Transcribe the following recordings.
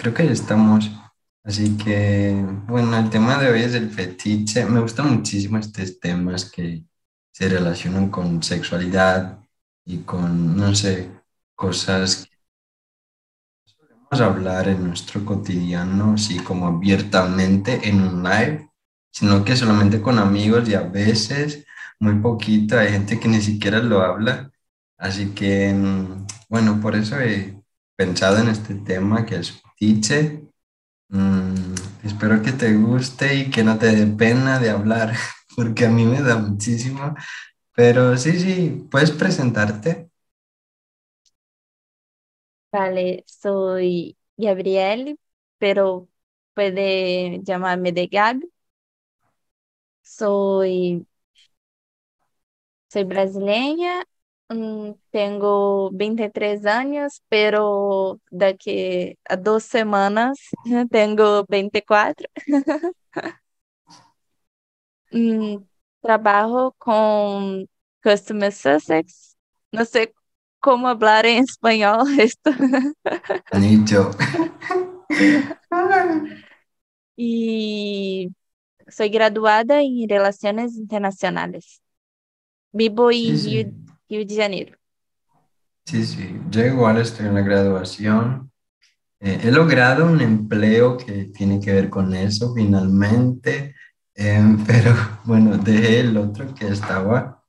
creo que ya estamos. Así que, bueno, el tema de hoy es el fetiche. Me gustan muchísimo estos temas que se relacionan con sexualidad y con, no sé, cosas que solemos hablar en nuestro cotidiano, así como abiertamente en un live, sino que solamente con amigos y a veces muy poquito. Hay gente que ni siquiera lo habla. Así que, mm, bueno, por eso he pensado en este tema que es fetiche Mm, espero que te guste y que no te dé pena de hablar, porque a mí me da muchísimo. Pero sí, sí, puedes presentarte. Vale, soy Gabriel, pero puede llamarme de Gabi. Soy, soy brasileña Mm, tengo 23 años, pero de aquí a dos semanas tengo 24. Mm, trabajo con Customer Sussex. No sé cómo hablar en español esto. Anito. y soy graduada en Relaciones Internacionales. Vivo en Sí, Rio, de Janeiro. sí, sí. Yo igual estoy en la graduación. Eh, he logrado un empleo que tiene que ver con eso finalmente, em, pero bueno, dejé el otro que estaba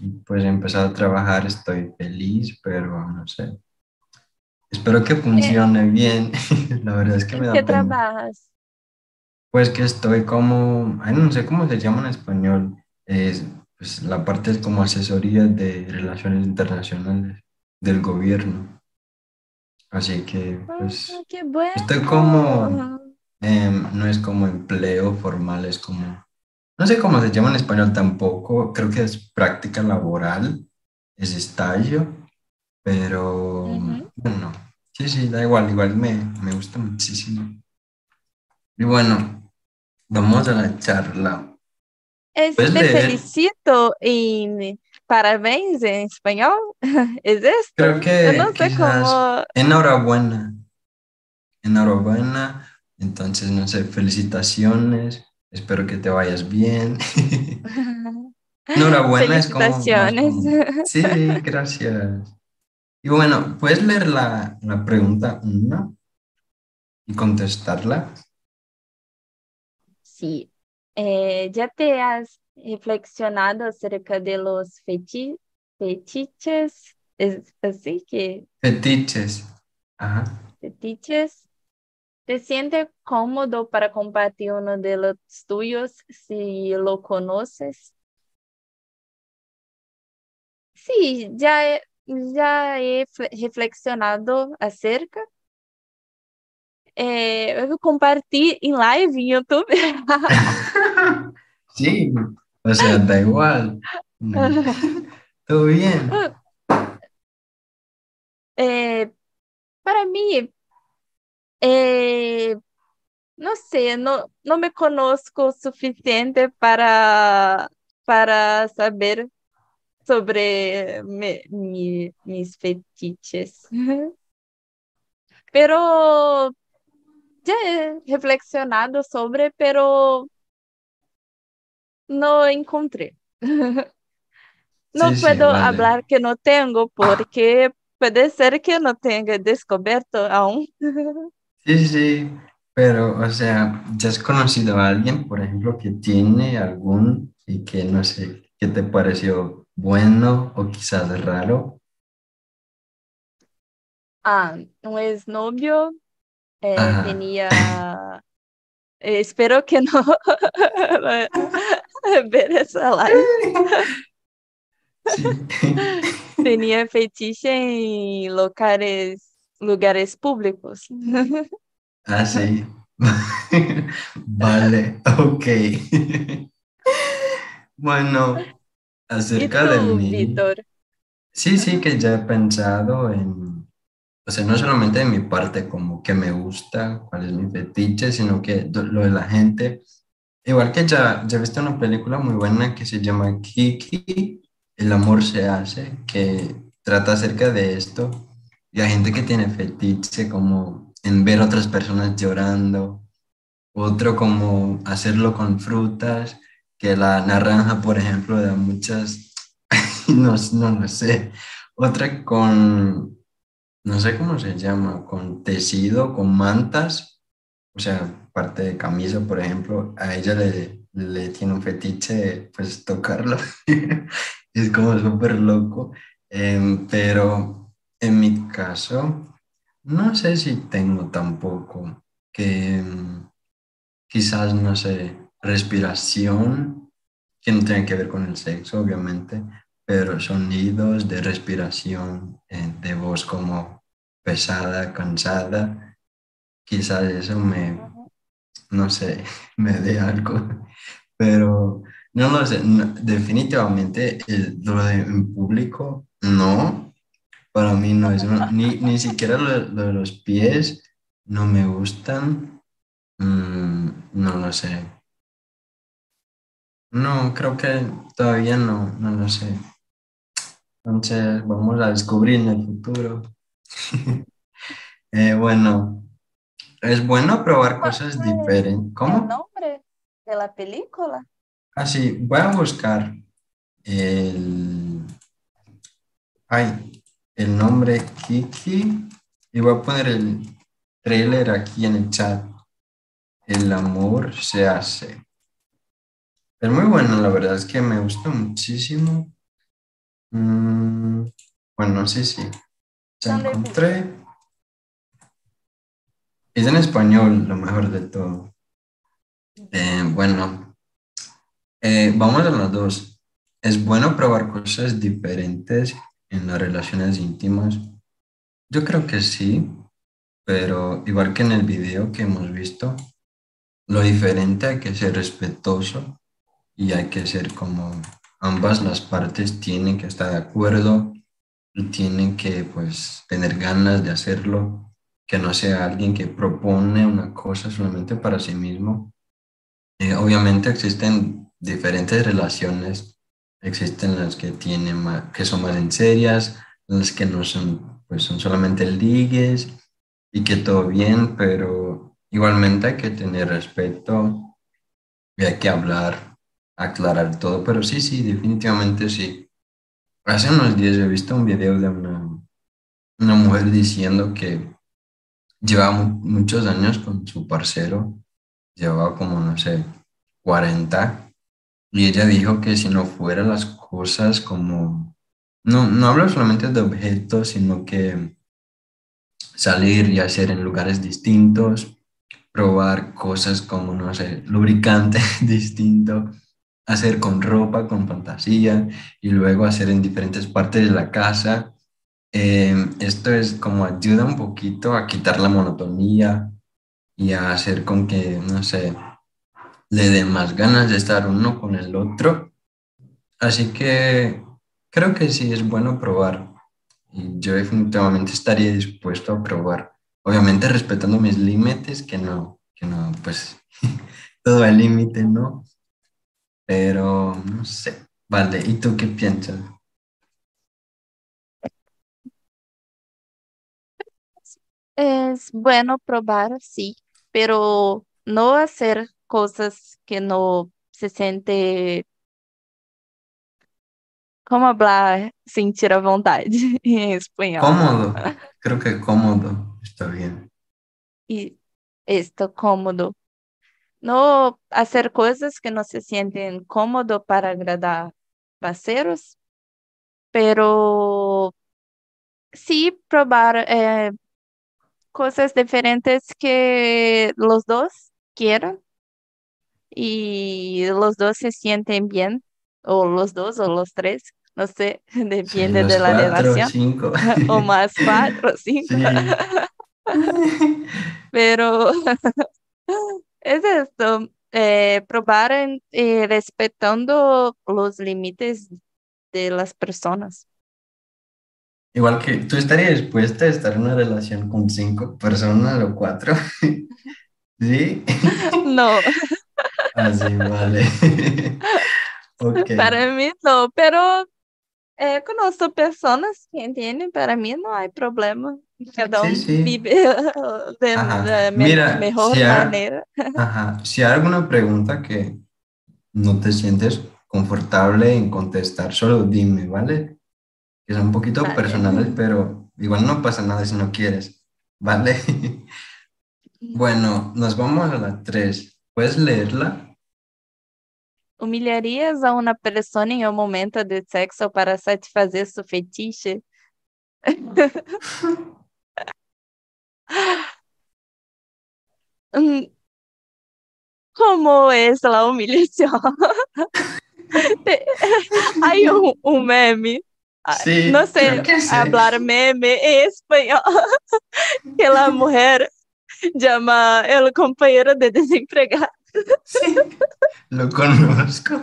y pues he empezado a trabajar, estoy feliz, pero no sé. Espero que Eh, funcione bien. La verdad es que ¿En me qué da pena. trabajas? Pues que estoy como, ay, no sé cómo se llama en español, es, pues la parte es como asesoría de relaciones internacionales del gobierno. Así que pues qué estoy como, bueno. em, no es como empleo formal, es como, no sé cómo se llama en español tampoco, creo que es práctica laboral, es estallo, pero Ujú. bueno, sí, sí, da igual, igual me, me gusta muchísimo. Y bueno, vamos a la charla. Es ¿Puedes te leer? felicito y parabéns en español. ¿Es Creo esto? Yo no que sé quizás cómo. enhorabuena, enhorabuena. Entonces, no sé, felicitaciones. Espero que te vayas bien. Enhorabuena es como común. Sí, gracias. Y bueno, ¿puedes leer la, la pregunta una y contestarla? Sí. Eh, ¿ya te has reflexionado acerca de los feti- fetiches? ¿Es así que Fetiches. Ajá. fetiches? ¿Te sientes cómodo para compartir uno de los tuyos si lo conoces? Sí, ya he, ya he fle- reflexionado acerca. É, eu comparti em live em YouTube. Sí, o sea, da igual. Todo bien. É, para mim, é, não sei, não, não me conosco o suficiente para, para saber sobre me, mi- mis fetiches. Pero ya he reflexionado sobre, pero no encontré. No sí, puedo vale. hablar que no tengo porque puede ser que no tenga descubierto aún. Sí, sí, pero, o sea, ¿ya has conocido a alguien, por ejemplo, que tiene algún y que no sé, qué te pareció bueno o quizás raro? Ah, un exnovio eh, tenía, eh, espero que no ver esa live, Sí. tenía fetiche en locales, lugares públicos. Ah, sí. Vale, ok. Bueno, ¿Y acerca de mí, Víctor? sí, sí que ya he pensado en, o sea, no solamente de mi parte como que me gusta, cuál es mi fetiche, sino que lo de la gente. Igual que ya, ya he visto una película muy buena que se llama Kiki, El amor se hace, que trata acerca de esto. Y hay gente que tiene fetiche como en ver otras personas llorando. Otro como hacerlo con frutas, que la naranja, por ejemplo, da muchas, no, no lo sé. Otra con, no sé cómo se llama, con tejido, con mantas, o sea, parte de camisa, por ejemplo, a ella le, le tiene un fetiche, pues tocarlo. es como súper loco. Em, pero en mi caso, no sé si tengo tampoco que quizás, no sé, respiración, que no tiene que ver con el sexo, obviamente, pero sonidos de respiración, eh, de voz como pesada, cansada, quizás eso me, no sé, me dé algo, pero no lo sé, definitivamente lo de en público, no, para mí no es, ni, ni siquiera lo, de los pies no me gustan, mm, no lo sé. No, creo que todavía no, no lo sé. Entonces, vamos a descubrir en el futuro. Eh, bueno, es bueno probar cosas diferentes. ¿Cómo? ¿El nombre de la película? Ah, sí, voy a buscar el, ay, el nombre Kiki y voy a poner el trailer aquí en el chat. El amor se hace. Es muy bueno, la verdad es que me gusta muchísimo. Mm, bueno, sí, sí. Ya encontré. Es en español, lo mejor de todo. Eh, bueno, eh, vamos a las dos. ¿Es bueno probar cosas diferentes en las relaciones íntimas? Yo creo que sí, pero igual que en el video que hemos visto, lo diferente hay que ser respetuoso y hay que ser como ambas las partes tienen que estar de acuerdo y tienen que pues tener ganas de hacerlo, que no sea alguien que propone una cosa solamente para sí mismo. Eh, obviamente existen diferentes relaciones, existen las que tienen que son más en serias, las que no son, pues son solamente ligues y que todo bien, pero igualmente hay que tener respeto y hay que hablar aclarar todo, pero sí, sí, definitivamente sí. Hace unos días he visto un video de una, una mujer diciendo que llevaba muchos años con su parcero, llevaba como, no sé, 40, y ella dijo que si no fueran las cosas como, no, no hablo solamente de objetos, sino que salir y hacer en lugares distintos, probar cosas como, no sé, lubricante distinto, hacer con ropa, con fantasía y luego hacer en diferentes partes de la casa. Em, esto es como ayuda un poquito a quitar la monotonía y a hacer con que, no sé, le den más ganas de estar uno con el otro. Así que creo que sí es bueno probar. Y yo definitivamente estaría dispuesto a probar. Obviamente respetando mis límites, que no, que no, pues todo el límite, ¿no? Pero no sé. Vale, ¿y tú qué piensas? Es bueno probar, sí, pero no hacer cosas que no se siente como hablar sentir a vontade em espanhol. Cómodo. Creo que cómodo está bien. Y esto cómodo. No hacer cosas que no se sienten cómodo para agradar parceiros, pero sí probar eh, cosas diferentes que los dos quieran y los dos se sienten bien, o los dos o los tres, no sé, depende de la cuatro, relación, cinco. o más cuatro, cinco, Sí. pero es esto, eh, probar en- eh, respetando los límites de las personas. Igual que tú estarías dispuesta a estar en una relación con cinco personas o cuatro. ¿Sí? No, Así, vale. Ok. para mí no, pero eh, conozco personas que entienden, para mí no hay problema. Cada Sí, sí. vive de me Mira, mejor si, maneira. ajá, si hay alguna pregunta que no te sientes confortable en contestar, solo dime, ¿vale? Que son un poquito Vale. personales, pero igual no pasa nada si no quieres, ¿vale? Bueno, nos vamos a la 3. ¿Puedes leerla? Humilharias a uma pessoa em um momento de sexo para satisfazer seu fetiche? Hum, como es la humillación? Hay un, un meme, ah, Sí, no sé hablar meme en español, que la mujer llama el compañero de desempregado. Sí, lo conozco.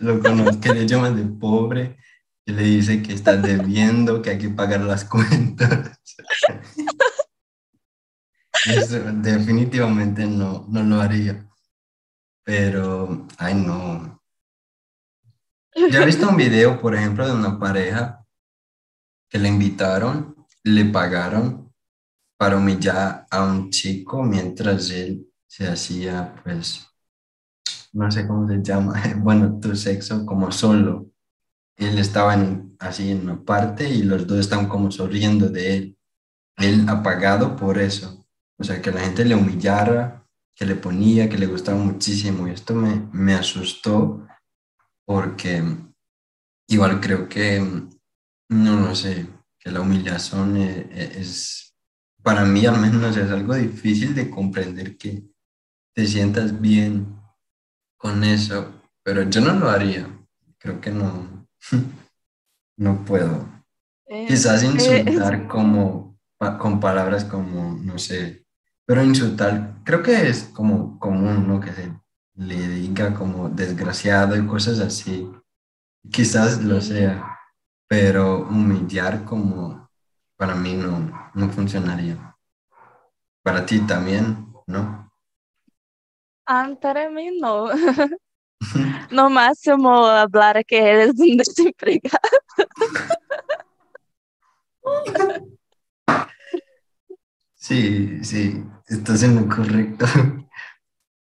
Lo conozco, que le llaman de pobre, que le dice que está debiendo, que hay que pagar las cuentas. Definitivamente no, no lo haría. Pero, ay no. Ya he visto un video, por ejemplo, de una pareja que le invitaron, le pagaron para humillar a un chico mientras él se hacía, pues, no sé cómo se llama, bueno, tu sexo como solo. Él estaba en- así en una parte y los dos estaban como sonriendo de él. Él apagado por eso. O sea, que la gente le humillara, que le ponía, que le gustaba muchísimo. Y esto me, me asustó porque igual creo que, no lo sé, que la humillación e- e- es, para mí al menos es algo difícil de comprender que te sientas bien con eso, pero yo no lo haría. Creo que no, no puedo. Eh, Quizás eh, insultar como pa- con palabras como, no sé, pero insultar, creo que es como común, ¿no? Que se le diga como desgraciado y cosas así. Quizás lo sea, pero humillar como para mí no, no funcionaría. Para ti también, ¿no? Ah, para mí no. No máximo hablar que eres un desempregado. Sí, sí, estás en lo correcto.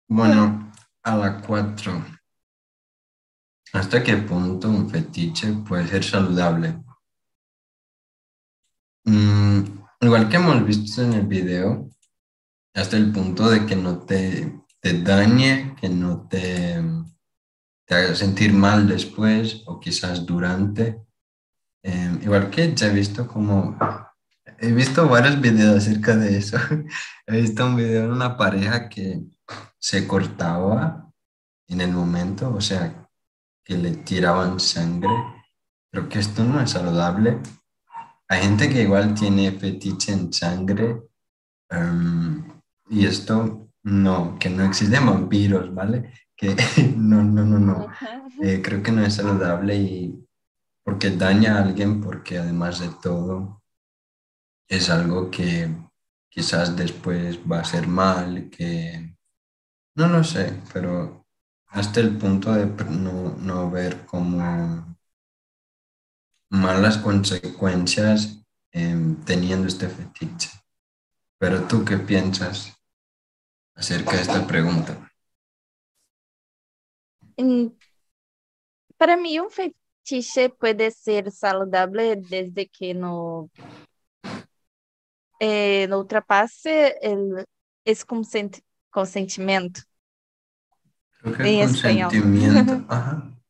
Bueno, a la cuatro. ¿Hasta qué punto un fetiche puede ser saludable? Mm, igual que hemos visto en el video, hasta el punto de que no te, te dañe, que no te, te haga sentir mal después o quizás durante. Eh, igual que ya he visto como, he visto varios videos acerca de eso. He visto un video de una pareja que se cortaba en el momento, o sea, que le tiraban sangre. Creo que esto no es saludable. Hay gente que igual tiene fetiche en sangre em, y esto no, que no existen vampiros, ¿vale? Que no, no, no, no. Eh, creo que no es saludable y porque daña a alguien, porque además de todo es algo que quizás después va a ser mal, que no lo sé, pero hasta el punto de no, no ver como malas consecuencias em, teniendo este fetiche. Pero tú, ¿qué piensas acerca de esta pregunta? Mm, Para mí, un fetiche puede ser saludable desde que no, eh, no ultrapasse el, ese consent- consentimento. Creo que En español. consentimiento. Ajá.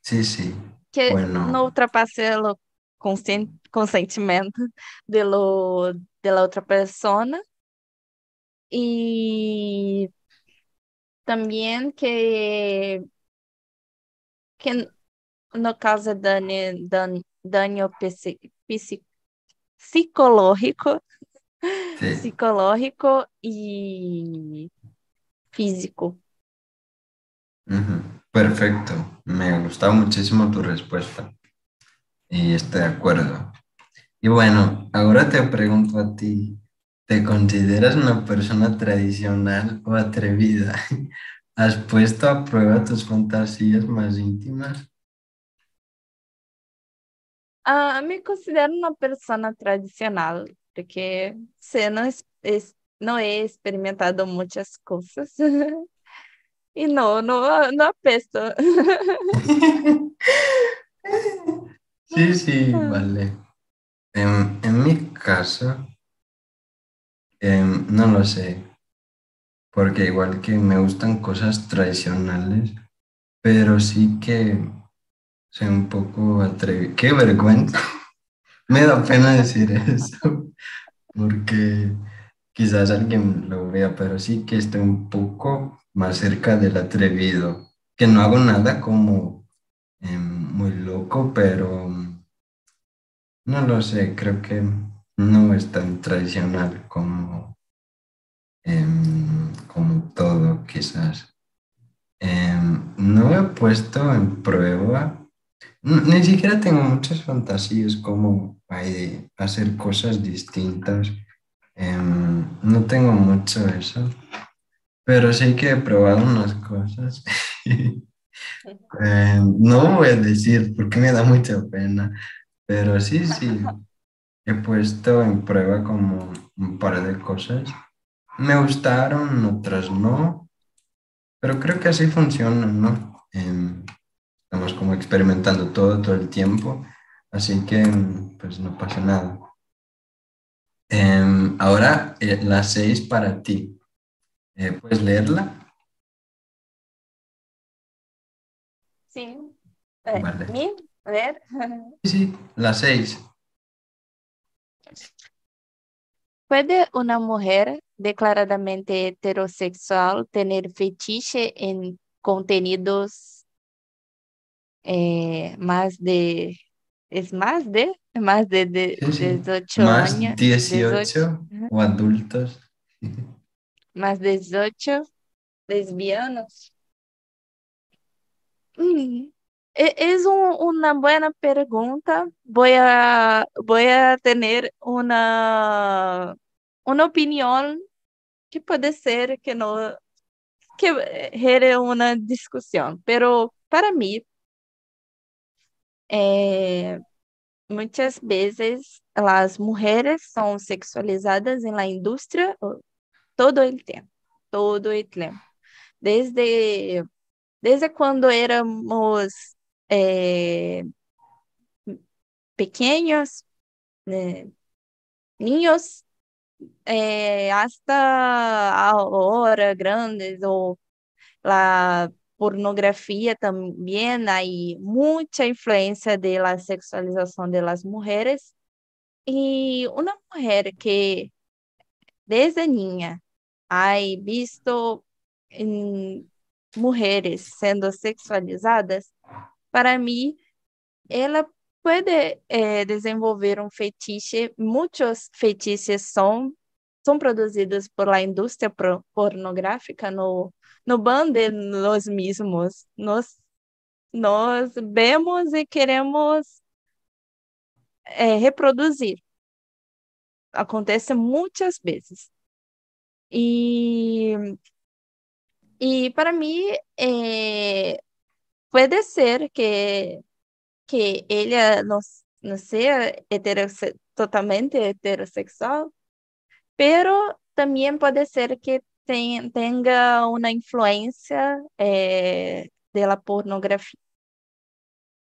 Sí, sí. Que Bueno. no ultrapasse o consen- consentimento de, lo, de la otra persona. Y también que, que no cause daño, daño, daño psi- psi- psicológico, Sí. psicológico y físico. Perfecto. Me gustó muchísimo tu respuesta y estoy de acuerdo. Y bueno, ahora te pregunto a ti, ¿te consideras una persona tradicional o atrevida? ¿Has puesto a prueba tus fantasías más íntimas? Ah, me considero uma pessoa tradicional, porque você não, não é experimentado muitas coisas. e não, não, não apesto. sí, sí, vale. En, en mi caso, em, no lo sé, porque igual que me gustan cosas tradicionales, pero sí que soy un poco atrevido. ¡Qué vergüenza! me da pena decir eso, porque quizás alguien lo vea, pero sí que estoy un poco más cerca del atrevido, que no hago nada como em, muy loco, pero no lo sé, creo que no es tan tradicional como, em, como todo, quizás. Em, no he puesto en prueba, ni siquiera tengo muchas fantasías como hacer cosas distintas. Em, no tengo mucho eso, pero sí que he probado unas cosas. no voy a decir porque me da mucha pena, pero sí, sí, he puesto en prueba como un par de cosas. Me gustaron, otras no, pero creo que así funciona, ¿no? Em, estamos como experimentando todo, todo el tiempo, así que pues no pasa nada. Em, ahora, eh, la seis para ti. Eh, ¿Puedes leerla? Sí. Eh, vale. A ver. Sí, sí, las seis. ¿Puede una mujer declaradamente heterosexual tener fetiche en contenidos eh, más de... ¿Es más de? Más de, de 18 más años. 18, o adultos. Más 18 lesbianos. Es una buena pregunta. Voy a, voy a tener una, una opinión que puede ser que no que genere una discusión, pero para mí eh, muchas veces las mujeres son sexualizadas en la industria todo el tiempo, todo el tiempo. Desde, desde cuando éramos eh, pequeños, eh, niños, eh, hasta ahora grandes, o la pornografía también hay mucha influencia de la sexualización de las mujeres. Y una mujer que desde niña ha visto en mujeres siendo sexualizadas, para mí, ela puede eh, desenvolver um fetiche. Muitos fetiches são, são produzidos por la indústria pornográfica no, no bande nós mesmos. Nós, nós vemos e queremos é, reproduzir. Acontece muitas vezes. E, e para mim, é, puede ser que, que ella no, no sea heterose totalmente heterosexual, pero también puede ser que ten, tenga una influencia eh, de la pornografía.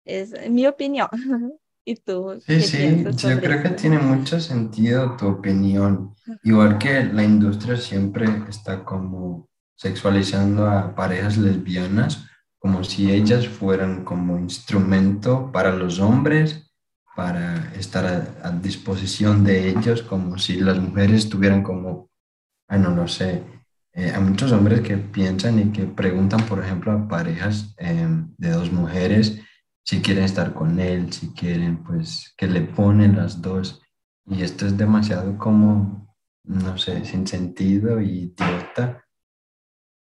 Es mi opinión. ¿Y tú? Sí, sí, yo creo que tiene mucho sentido tu opinión. Igual que la industria siempre está como sexualizando a parejas lesbianas, como si ellas fueran como instrumento para los hombres, para estar a, disposición de ellos, como si las mujeres tuvieran como, ah, no lo sé, eh, hay muchos hombres que piensan y que preguntan, por ejemplo, a parejas em, de dos mujeres si quieren estar con él, si quieren, pues, que le ponen las dos. Y esto es demasiado como, no sé, sin sentido y idiota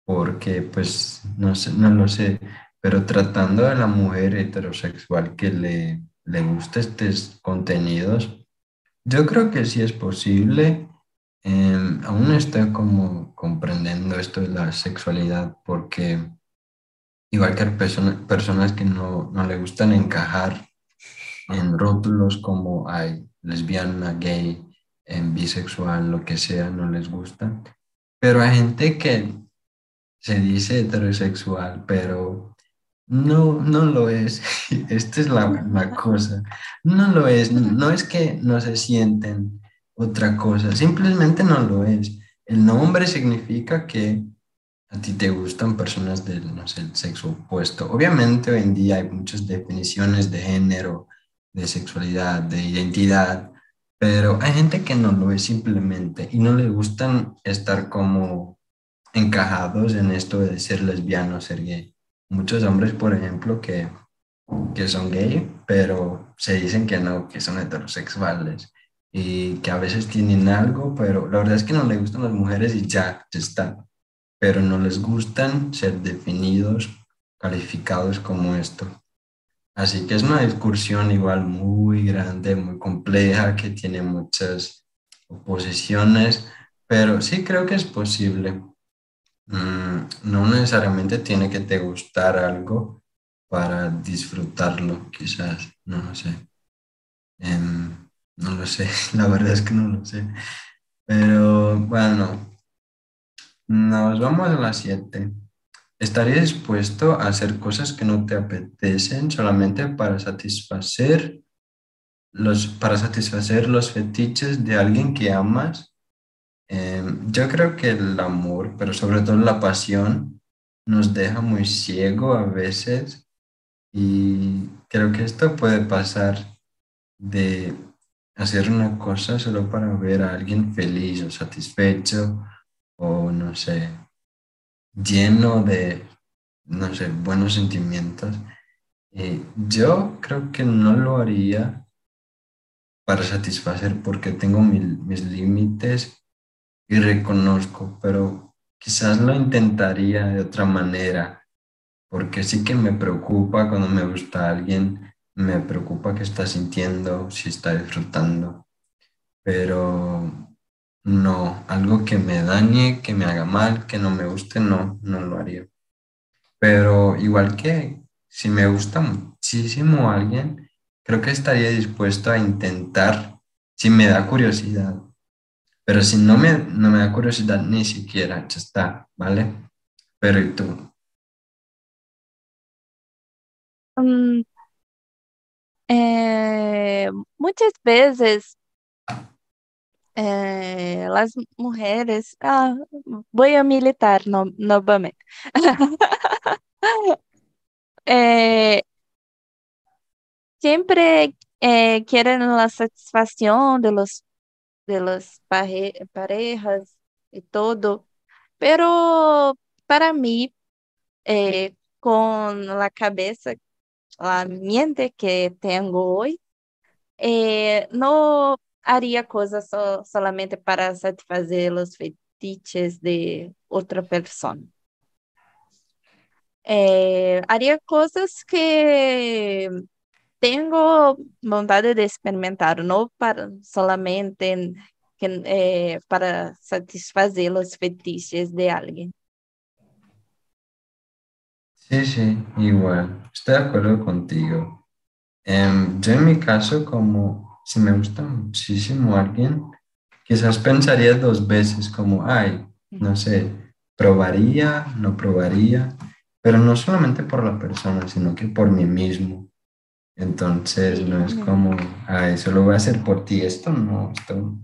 porque pues no, sé, no lo sé, pero tratando de la mujer heterosexual que le, le gusta estos contenidos, yo creo que sí es posible. Em, aún estoy como comprendiendo esto de la sexualidad porque igual que hay personas que no, no le gustan encajar en rótulos como hay lesbiana, gay, en bisexual, lo que sea, no les gusta. Pero hay gente que se dice heterosexual, pero no, no lo es. Esta es la, la, cosa. No lo es. No es que no se sienten otra cosa, simplemente no lo es. El nombre significa que a ti te gustan personas del no sé, el sexo opuesto. Obviamente hoy en día hay muchas definiciones de género, de sexualidad, de identidad, pero hay gente que no lo es simplemente y no le gustan estar como encajados en esto de ser lesbiano, ser gay. Muchos hombres, por ejemplo, que, que son gay, pero se dicen que no, que son heterosexuales y que a veces tienen algo, pero la verdad es que no le gustan las mujeres y ya, ya está pero no les gustan ser definidos, calificados como esto. Así que es una discusión igual muy grande, muy compleja, que tiene muchas oposiciones, pero sí creo que es posible. Mm, no necesariamente tiene que te gustar algo para disfrutarlo, quizás, no lo sé. Em, no lo sé, la verdad es que no lo sé. Pero bueno, nos vamos a las 7. ¿Estarías dispuesto a hacer cosas que no te apetecen solamente para satisfacer los, para satisfacer los fetiches de alguien que amas? Em, yo creo que el amor, pero sobre todo la pasión, nos deja muy ciego a veces y creo que esto puede pasar de hacer una cosa solo para ver a alguien feliz o satisfecho o no sé, lleno de, no sé, buenos sentimientos. Eh, yo creo que no lo haría para satisfacer porque tengo mis límites y reconozco, pero quizás lo intentaría de otra manera, porque sí que me preocupa cuando me gusta alguien, me preocupa qué está sintiendo, si está disfrutando, pero no, algo que me dañe, que me haga mal, que no me guste, no, no lo haría. Pero igual que si me gusta muchísimo alguien, creo que estaría dispuesto a intentar si me da curiosidad. Pero si no me, no me da curiosidad ni siquiera, ya está, ¿vale? Pero ¿y tú? Mm, eh, muchas veces eh, las mujeres, ah, voy a militar no, novamente. Eh, siempre eh, quieren la satisfacción de los de las parejas y todo, pero para mí, con la cabeza, la mente que tengo hoy, no haría cosas so, solamente para satisfazer os fetiches de outra pessoa. É, haria coisas que tenho vontade de experimentar, não para solamente é, para satisfazer os fetiches de alguém. Sí, sí, igual. Estoy de acuerdo contigo. Um, yo en mi caso, como si me gusta muchísimo alguien, quizás pensaría dos veces como, ay, no sé, probaría, no probaría, pero no solamente por la persona, sino que por mí mismo. Entonces no es como, ay, solo voy a hacer por ti esto, no, esto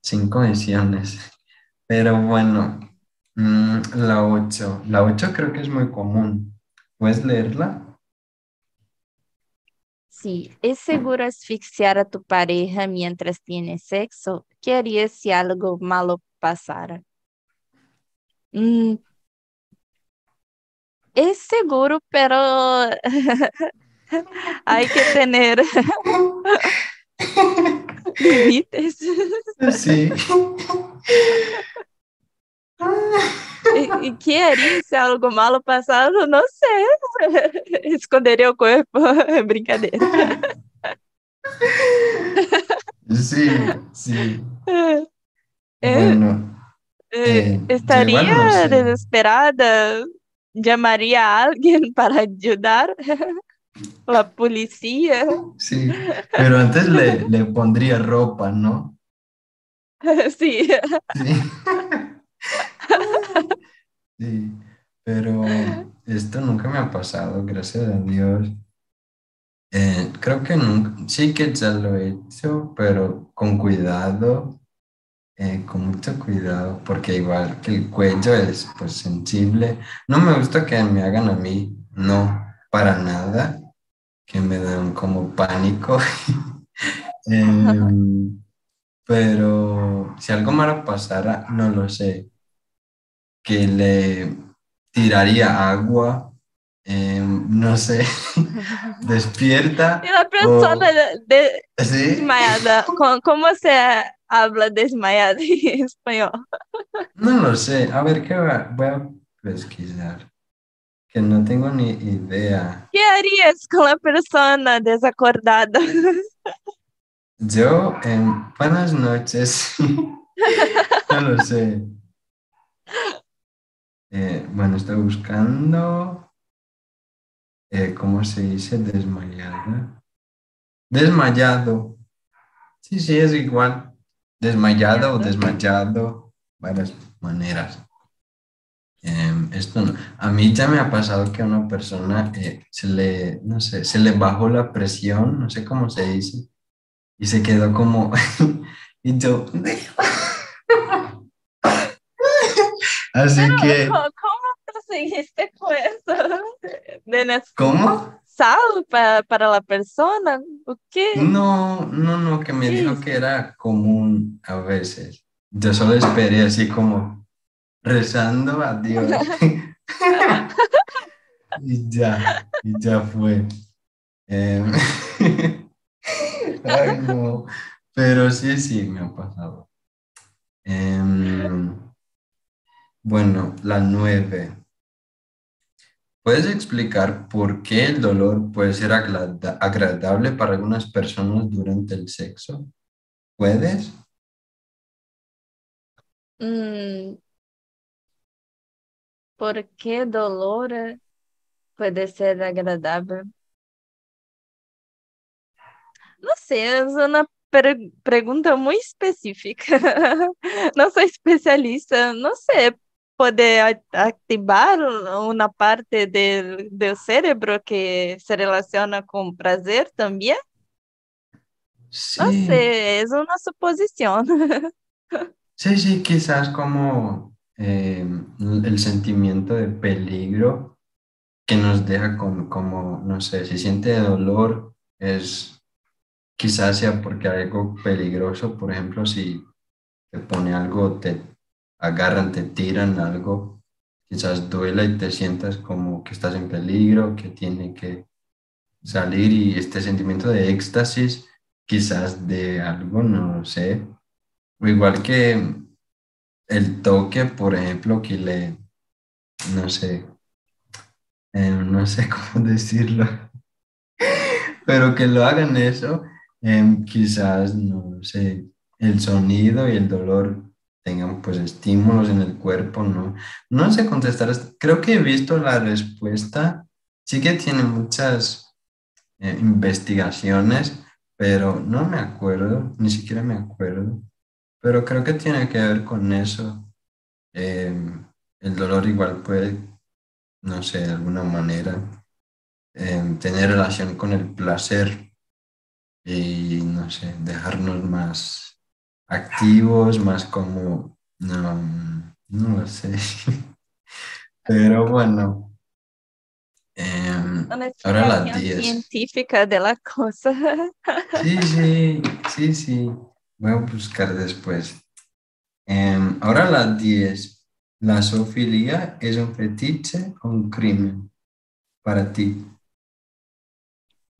sin condiciones. Pero bueno, mm, la 8, la 8 creo que es muy común. ¿Puedes leerla? Si es seguro asfixiar a tu pareja mientras tienes sexo, ¿qué harías si algo malo pasara? Mm, es seguro, pero hay que tener límites. Sí. ¿Y, qué haría si algo malo pasado? No sé. Escondería el cuerpo. Brincadeira. Sí, sí. Eh, bueno, eh, estaría no sé. desesperada. Llamaría a alguien para ayudar. La policía. Sí, pero antes le, le pondría ropa, ¿no? Sí. Sí. Sí, pero esto nunca me ha pasado, gracias a Dios. Eh, creo que nunca, sí que ya lo he hecho, pero con cuidado, eh, con mucho cuidado, porque igual que el cuello es pues sensible. No me gusta que me hagan a mí, no, para nada, que me dan como pánico. Em, pero si algo malo pasara, no lo sé, que le tiraría agua, em, no sé, despierta. Y la persona o- de- ¿Sí? desmayada, ¿cómo, cómo se habla desmayada en español? No lo sé. A ver, ¿qué va? Voy a pesquisar. Que no tengo ni idea. ¿Qué harías con la persona desacordada? Yo, en buenas noches. No lo sé. Eh, bueno, estoy buscando. eh, ¿cómo se dice? Desmayada. Desmayado. Sí, sí, es igual. Desmayado o desmayado. Varias maneras. Em, esto no. A mí ya me ha pasado que a una persona eh, se le, no sé, se le bajó la presión, no sé cómo se dice, y se quedó como, y yo, así que, ¿Cómo, conseguiste con eso? ¿Tienes ¿cómo? sal pa- para la persona? ¿O qué? No, no, no, que me ¿Qué dijo que era común a veces. Yo solo esperé así como rezando a Dios. Y ya, y ya fue. Em. Pero sí, sí, me ha pasado. Em, bueno, la nueve. ¿Puedes explicar por qué el dolor puede ser agrada- agradable para algunas personas durante el sexo? ¿Puedes? Mm, ¿por qué dolor puede ser agradable? No sé, es una per- pregunta muy específica. No soy especialista, no sé, puede a- activar una parte del, del cerebro que se relaciona con placer también. No Sí, sé, es una suposición. sí, sí, quizás como em, el sentimiento de peligro que nos deja como, no sé, si siente dolor, es quizás sea porque algo peligroso, por ejemplo, si te pone algo, te agarran, te tiran algo, quizás duela y te sientas como que estás en peligro, que tiene que salir y este sentimiento de éxtasis, quizás de algo, no sé. Igual que el toque, por ejemplo, que le, no sé, eh, no sé cómo decirlo, pero que lo hagan eso, em, quizás, no sé, el sonido y el dolor tengan pues estímulos en el cuerpo, ¿no? No sé contestar, creo que he visto la respuesta, sí que tiene muchas eh, investigaciones, pero no me acuerdo, ni siquiera me acuerdo, pero creo que tiene que ver con eso. Em, el dolor igual puede, no sé, de alguna manera em, tener relación con el placer y, no sé, dejarnos más activos, más como, no, no lo sé. Pero bueno, Una ahora las explicación 10. científica de la cosa. Sí, sí, sí, sí. Voy a buscar después. Em, ahora las 10. ¿La zoofilia es un fetiche o un crimen para ti?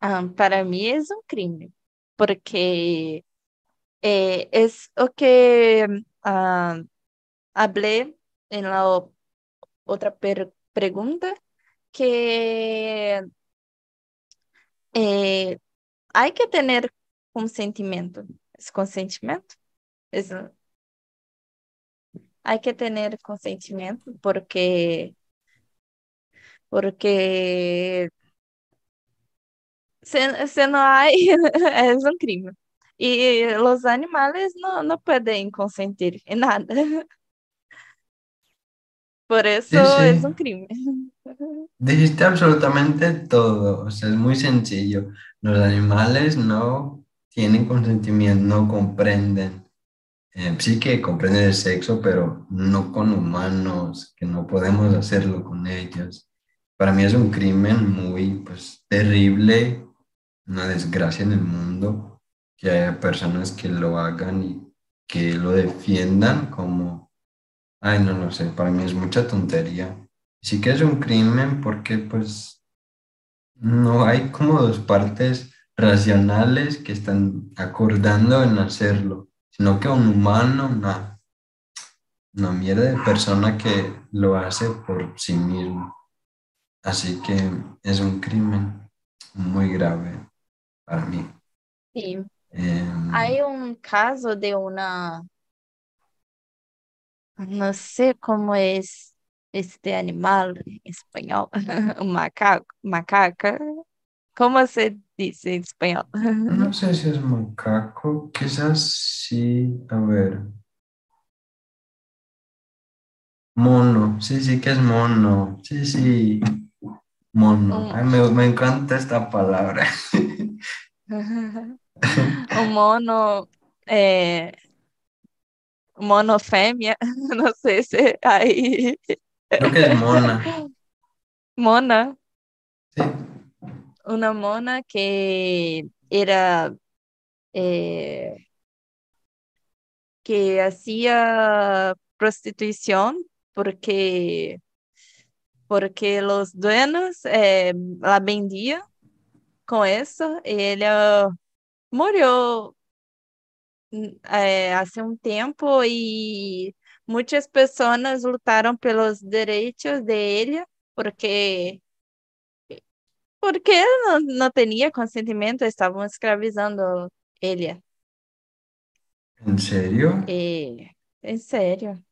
Ah, para mí es un crimen, porque eh, es lo que ah, hablé en la otra pregunta, que eh, hay que tener consentimiento. ¿Es consentimiento? Es, hay que tener consentimiento porque, porque se, no hay, es un crimen. Y los animales no, no pueden consentir en nada. Por eso es un crimen. Dijiste absolutamente todo, o sea, es muy sencillo. Los animales no tienen consentimiento, no comprenden. Eh, sí que comprenden el sexo, pero no con humanos, que no podemos hacerlo con ellos. Para mí es un crimen muy pues, terrible, una desgracia en el mundo, que haya personas que lo hagan y que lo defiendan como, ay, no lo sé, para mí es mucha tontería. Sí que es un crimen porque pues no hay como dos partes racionales que están acordando en hacerlo, sino que un humano, una, una mierda de persona que lo hace por sí mismo. Así que es un crimen muy grave para mí. Sí. Em, hay un caso de una, no sé cómo es este animal en español, un macaco, macaca. ¿Cómo se dice en español? No sé si es macaco, quizás sí, a ver. Mono, sí, sí que es mono, sí, sí, mono. me, me encanta esta palabra. un mono, eh, mono fêmea, no sé si hay. Creo que es mona. Mona. Sí. Una mona que era eh, que hacía prostitución porque porque los dueños eh, la vendían con eso y ella murió eh, hace un tiempo y muchas personas lutaron pelos derechos de ella porque porque él no, no tenía consentimiento, estaban escravizando ella. ¿En serio? Eh, en serio.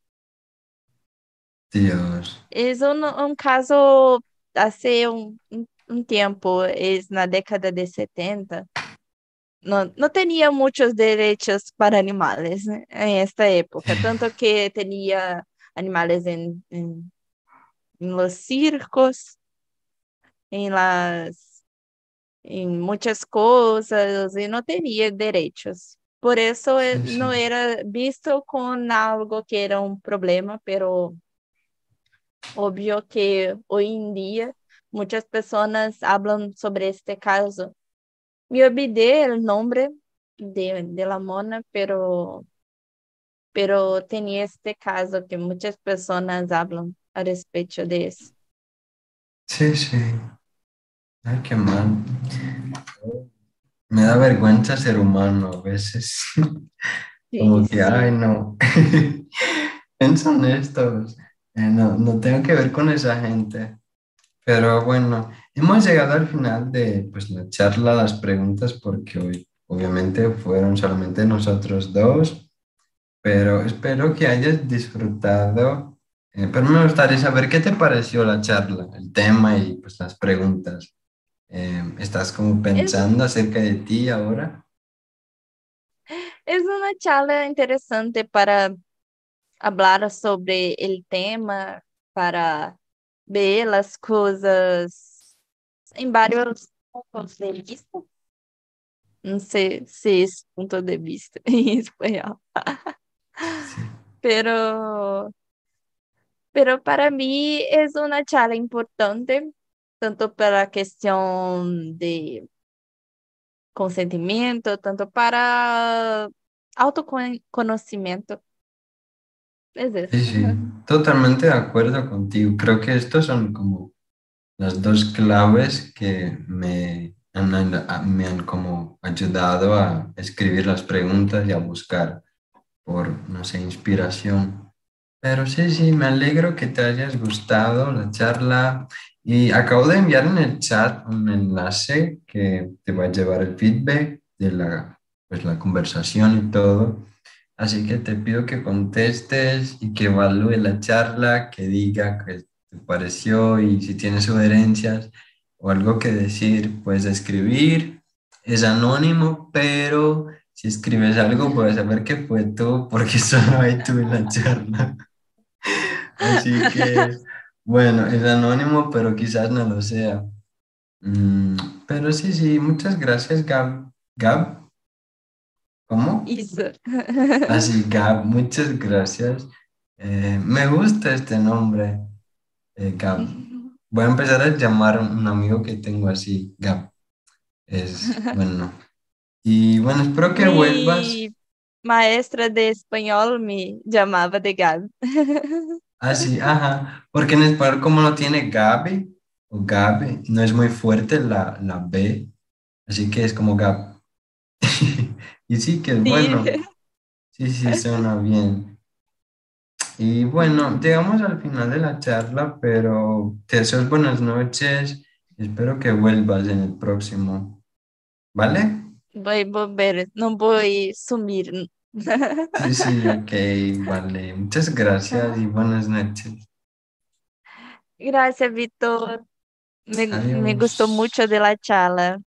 Dios. Es un, un caso hace un, un, un tiempo, es na década de 70. No, no tenía muchos derechos para animales en esta época, tanto que tenía animales en, en, en los circos, en las en muchas cosas y no tenía derechos. Por eso sí, sí. no era visto con algo que era un problema, pero obvio que hoy en día muchas personas hablan sobre este caso. Me olvidé el nombre de, de la mona, pero, pero tenía este caso que muchas personas hablan a respecto de eso. Sí, sí. Ay, qué mal. Me da vergüenza ser humano a veces. Sí, Como que, sí. ay, no. Piensan estos. Eh, no, no tengo que ver con esa gente. Pero bueno, hemos llegado al final de pues, la charla, las preguntas, porque hoy obviamente fueron solamente nosotros dos, pero espero que hayas disfrutado. Eh, pero me gustaría saber qué te pareció la charla, el tema y pues las preguntas. Eh, ¿Estás como pensando es, acerca de ti ahora? Es una charla interesante para hablar sobre el tema, para ver as coisas em vários pontos de vista. Não sei se esse ponto de vista em espanhol. pero, pero para mí es una charla importante, tanto para cuestión de consentimiento, tanto para autoconocimiento. Es eso. Sí, sí, totalmente de acuerdo contigo. Creo que estos son como las dos claves que me han, me han como ayudado a escribir las preguntas y a buscar por, no sé, inspiración. Pero sí, sí, me alegro que te hayas gustado la charla y acabo de enviar en el chat un enlace que te va a llevar el feedback de la, pues, la conversación y todo. Así que te pido que contestes y que evalúe la charla, que diga qué te pareció y si tienes sugerencias o algo que decir, puedes escribir. Es anónimo, pero si escribes algo puedes saber que fue tú porque solo hay tú en la charla. Así que, bueno, es anónimo, pero quizás no lo sea. Mm, pero sí, sí, muchas gracias, Gab. Gab, ¿cómo? Así, Gab, muchas gracias. Eh, me gusta este nombre, eh, Gab. Voy a empezar a llamar a un amigo que tengo así, Gab. Es bueno. Y bueno, espero que vuelvas. maestra de español me llamaba de Gab. Ah, sí, ajá. Porque en español como no tiene Gabi o Gabe, no es muy fuerte la, la B. Así que es como Gab. y sí, que es bueno. Sí, sí, suena bien. Y bueno, llegamos al final de la charla, pero te deseo buenas noches. Espero que vuelvas en el próximo. ¿Vale? Voy a volver, no voy a sumir. Sí, sí, ok, vale. Muchas gracias y buenas noches. Gracias, Víctor. Me, me gustó mucho de la charla.